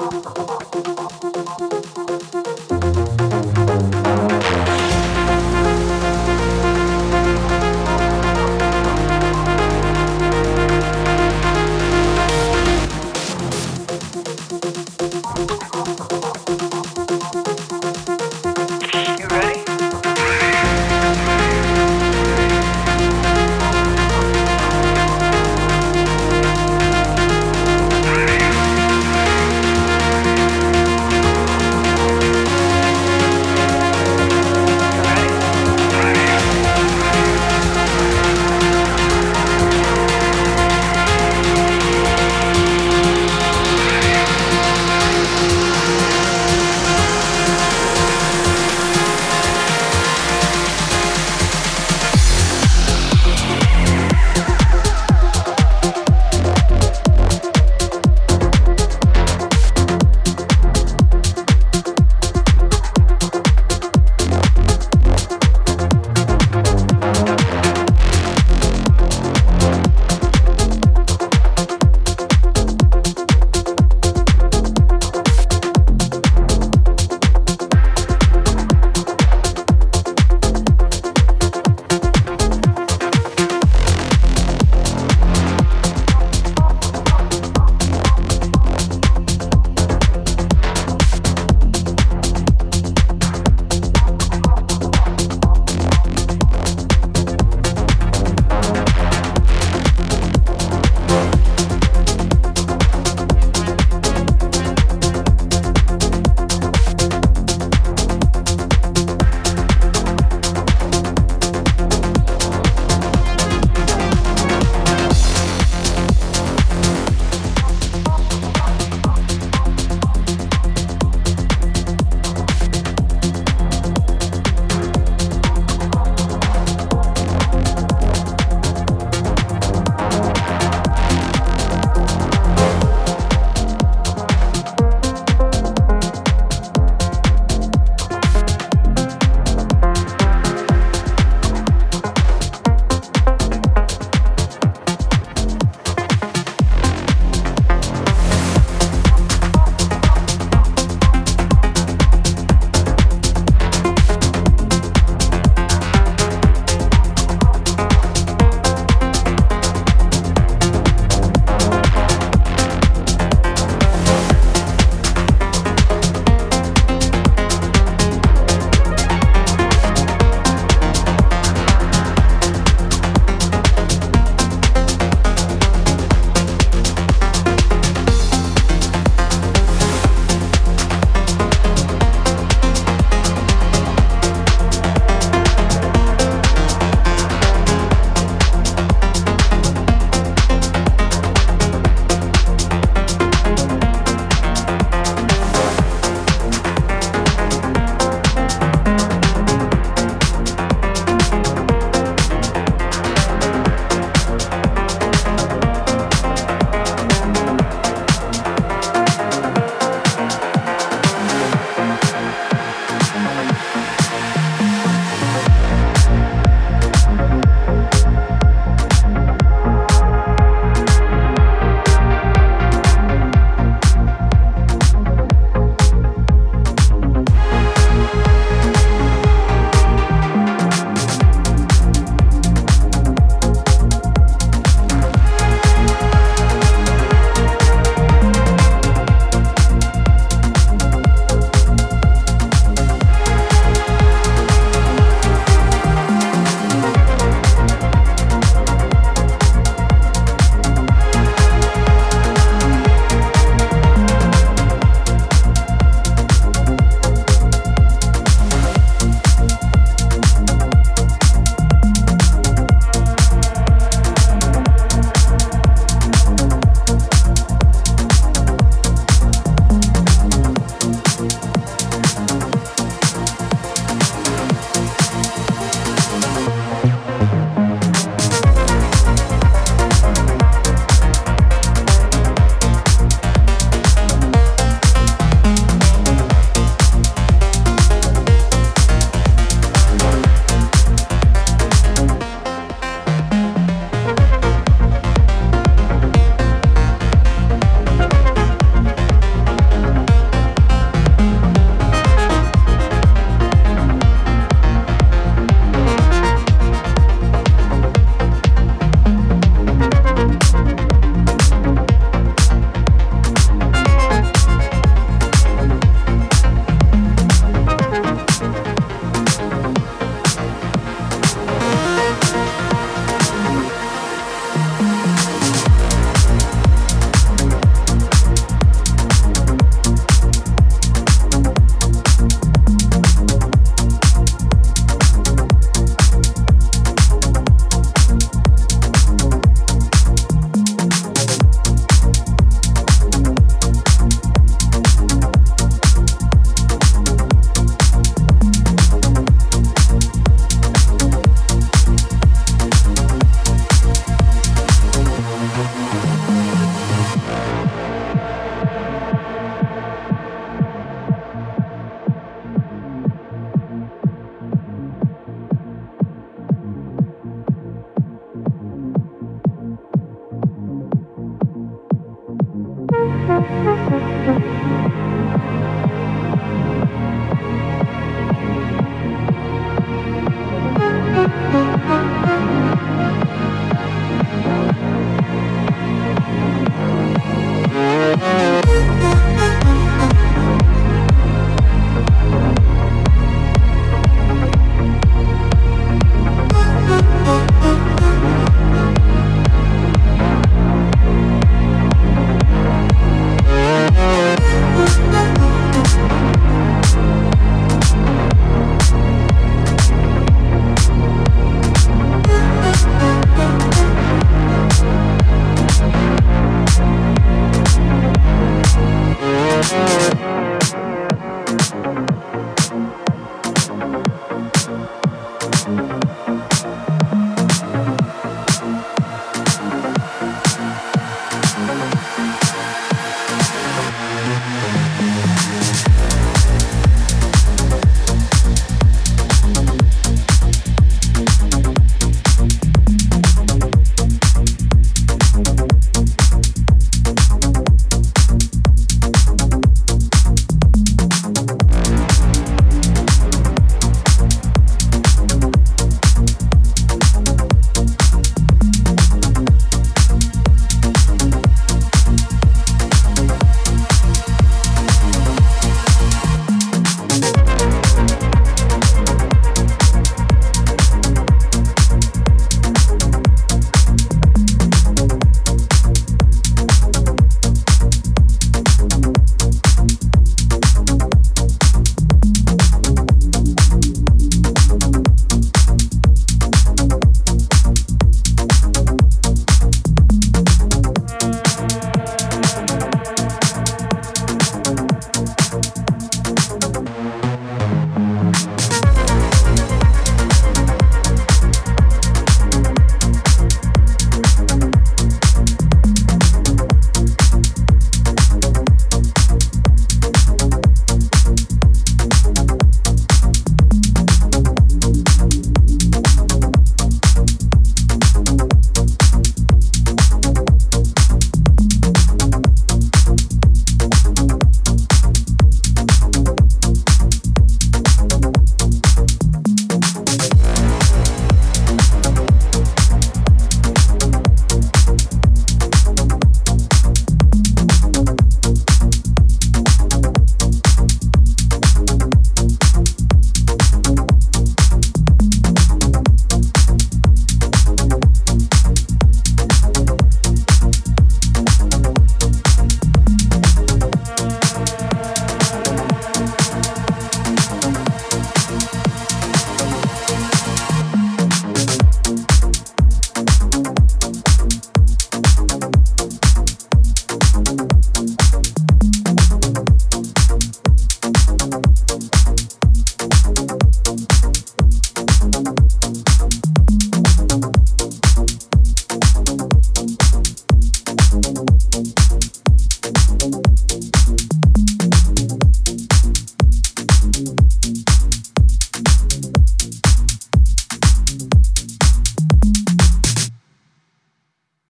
ここ。